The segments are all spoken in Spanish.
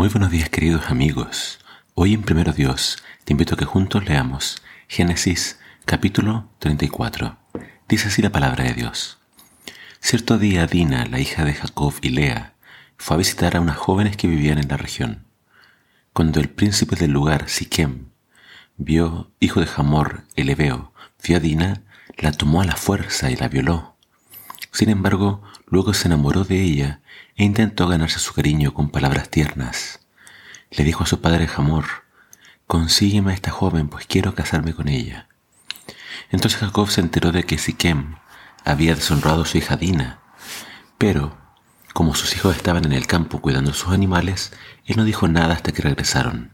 Muy buenos días queridos amigos. Hoy en Primero Dios te invito a que juntos leamos Génesis capítulo 34. Dice así la palabra de Dios. Cierto día Dina, la hija de Jacob y Lea, fue a visitar a unas jóvenes que vivían en la región. Cuando el príncipe del lugar, Siquem, vio, hijo de Hamor, el Ebeo, vio a Dina, la tomó a la fuerza y la violó. Sin embargo, luego se enamoró de ella e intentó ganarse su cariño con palabras tiernas. Le dijo a su padre Hamor, consígueme a esta joven, pues quiero casarme con ella. Entonces Jacob se enteró de que Siquem había deshonrado a su hija Dina, pero como sus hijos estaban en el campo cuidando sus animales, él no dijo nada hasta que regresaron.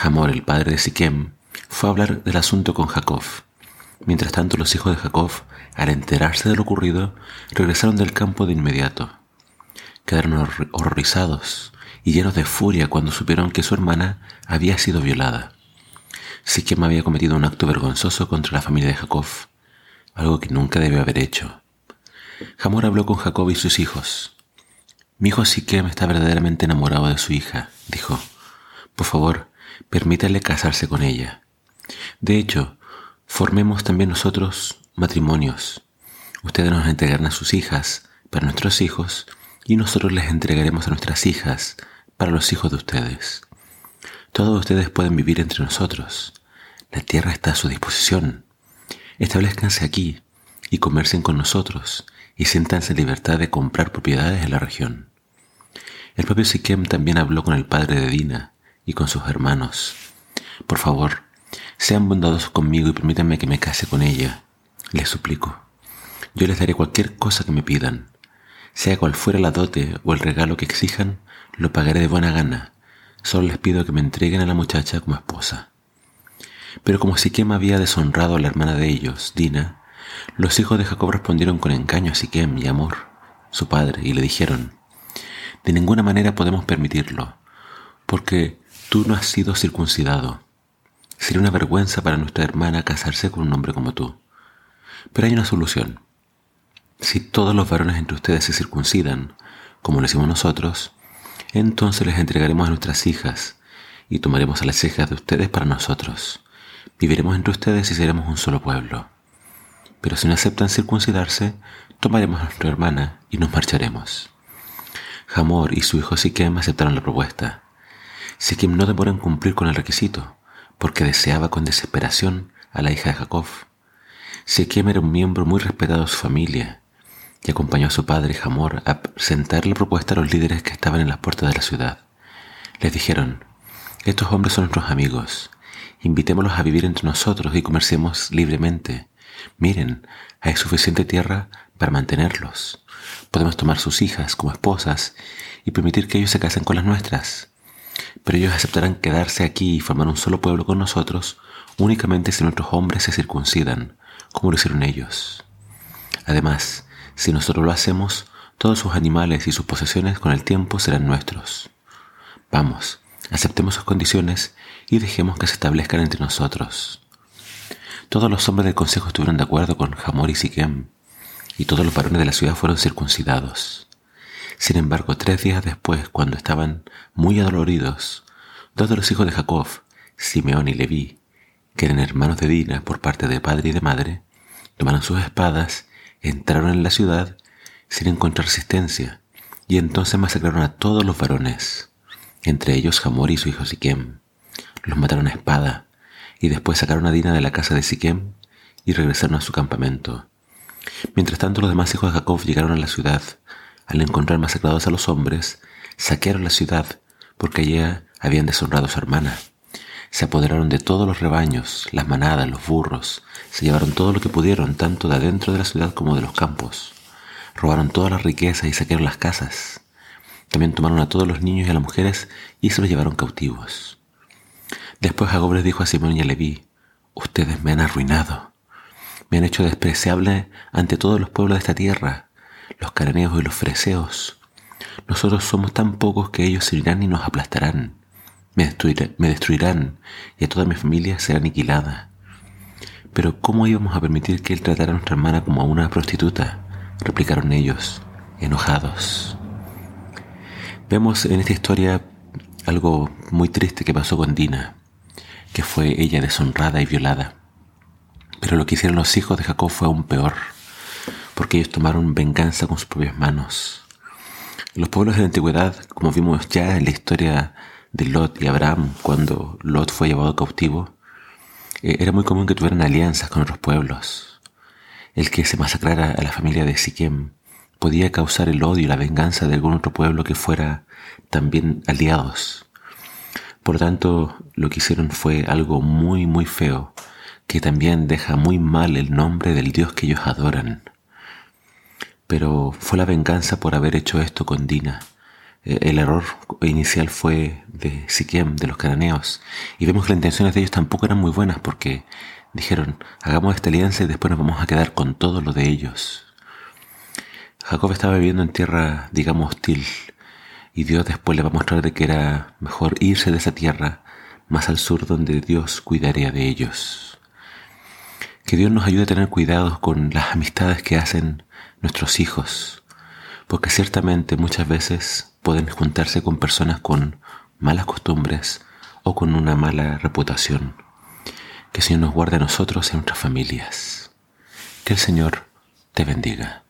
Hamor, el padre de Siquem, fue a hablar del asunto con Jacob. Mientras tanto, los hijos de Jacob, al enterarse de lo ocurrido, regresaron del campo de inmediato quedaron horrorizados y llenos de furia cuando supieron que su hermana había sido violada. Siquem había cometido un acto vergonzoso contra la familia de Jacob, algo que nunca debió haber hecho. Hamor habló con Jacob y sus hijos. Mi hijo Siquem está verdaderamente enamorado de su hija, dijo. Por favor, permítale casarse con ella. De hecho, formemos también nosotros matrimonios. Ustedes nos entregarán a sus hijas para nuestros hijos y nosotros les entregaremos a nuestras hijas para los hijos de ustedes. Todos ustedes pueden vivir entre nosotros. La tierra está a su disposición. Establezcanse aquí y comercien con nosotros y siéntanse en libertad de comprar propiedades en la región. El propio Siquem también habló con el padre de Dina y con sus hermanos. Por favor, sean bondadosos conmigo y permítanme que me case con ella. Les suplico. Yo les daré cualquier cosa que me pidan. Sea cual fuera la dote o el regalo que exijan, lo pagaré de buena gana. Solo les pido que me entreguen a la muchacha como esposa. Pero como Siquem había deshonrado a la hermana de ellos, Dina, los hijos de Jacob respondieron con engaño a Siquem y amor, su padre, y le dijeron, De ninguna manera podemos permitirlo, porque tú no has sido circuncidado. Sería una vergüenza para nuestra hermana casarse con un hombre como tú. Pero hay una solución. Si todos los varones entre ustedes se circuncidan, como lo hicimos nosotros, entonces les entregaremos a nuestras hijas y tomaremos a las hijas de ustedes para nosotros. Viviremos entre ustedes y seremos un solo pueblo. Pero si no aceptan circuncidarse, tomaremos a nuestra hermana y nos marcharemos. Hamor y su hijo Siquem aceptaron la propuesta. Siquem no demoró en cumplir con el requisito, porque deseaba con desesperación a la hija de Jacob. Siquem era un miembro muy respetado de su familia y acompañó a su padre Hamor a presentar la propuesta a los líderes que estaban en las puertas de la ciudad. Les dijeron, estos hombres son nuestros amigos, invitémoslos a vivir entre nosotros y comerciemos libremente. Miren, hay suficiente tierra para mantenerlos. Podemos tomar sus hijas como esposas y permitir que ellos se casen con las nuestras. Pero ellos aceptarán quedarse aquí y formar un solo pueblo con nosotros únicamente si nuestros hombres se circuncidan, como lo hicieron ellos. Además, si nosotros lo hacemos, todos sus animales y sus posesiones con el tiempo serán nuestros. Vamos, aceptemos sus condiciones y dejemos que se establezcan entre nosotros. Todos los hombres del consejo estuvieron de acuerdo con Hamor y Siquem, y todos los varones de la ciudad fueron circuncidados. Sin embargo, tres días después, cuando estaban muy adoloridos, dos de los hijos de Jacob, Simeón y Leví, que eran hermanos de Dina por parte de padre y de madre, tomaron sus espadas entraron en la ciudad sin encontrar resistencia, y entonces masacraron a todos los varones, entre ellos Hamor y su hijo Siquem. Los mataron a espada, y después sacaron a Dina de la casa de Siquem y regresaron a su campamento. Mientras tanto los demás hijos de Jacob llegaron a la ciudad. Al encontrar masacrados a los hombres, saquearon la ciudad, porque allí habían deshonrado a su hermana. Se apoderaron de todos los rebaños, las manadas, los burros, se llevaron todo lo que pudieron, tanto de adentro de la ciudad como de los campos. Robaron todas las riquezas y saquearon las casas. También tomaron a todos los niños y a las mujeres y se los llevaron cautivos. Después Jacob les dijo a Simón y a Leví, ustedes me han arruinado. Me han hecho despreciable ante todos los pueblos de esta tierra, los cananeos y los freseos. Nosotros somos tan pocos que ellos se irán y nos aplastarán. Me, me destruirán y a toda mi familia será aniquilada. Pero ¿cómo íbamos a permitir que él tratara a nuestra hermana como a una prostituta? replicaron ellos, enojados. Vemos en esta historia algo muy triste que pasó con Dina, que fue ella deshonrada y violada. Pero lo que hicieron los hijos de Jacob fue aún peor, porque ellos tomaron venganza con sus propias manos. Los pueblos de la antigüedad, como vimos ya en la historia de Lot y Abraham, cuando Lot fue llevado cautivo, eh, era muy común que tuvieran alianzas con otros pueblos. El que se masacrara a la familia de Siquem podía causar el odio y la venganza de algún otro pueblo que fuera también aliados. Por tanto, lo que hicieron fue algo muy, muy feo, que también deja muy mal el nombre del Dios que ellos adoran. Pero fue la venganza por haber hecho esto con Dina. Eh, el error inicial fue de Siquem, de los cananeos, y vemos que las intenciones de ellos tampoco eran muy buenas porque dijeron, hagamos esta alianza y después nos vamos a quedar con todo lo de ellos. Jacob estaba viviendo en tierra, digamos, hostil, y Dios después le va a mostrar de que era mejor irse de esa tierra más al sur donde Dios cuidaría de ellos. Que Dios nos ayude a tener cuidado con las amistades que hacen nuestros hijos, porque ciertamente muchas veces pueden juntarse con personas con malas costumbres o con una mala reputación. Que el Señor nos guarde a nosotros y a nuestras familias. Que el Señor te bendiga.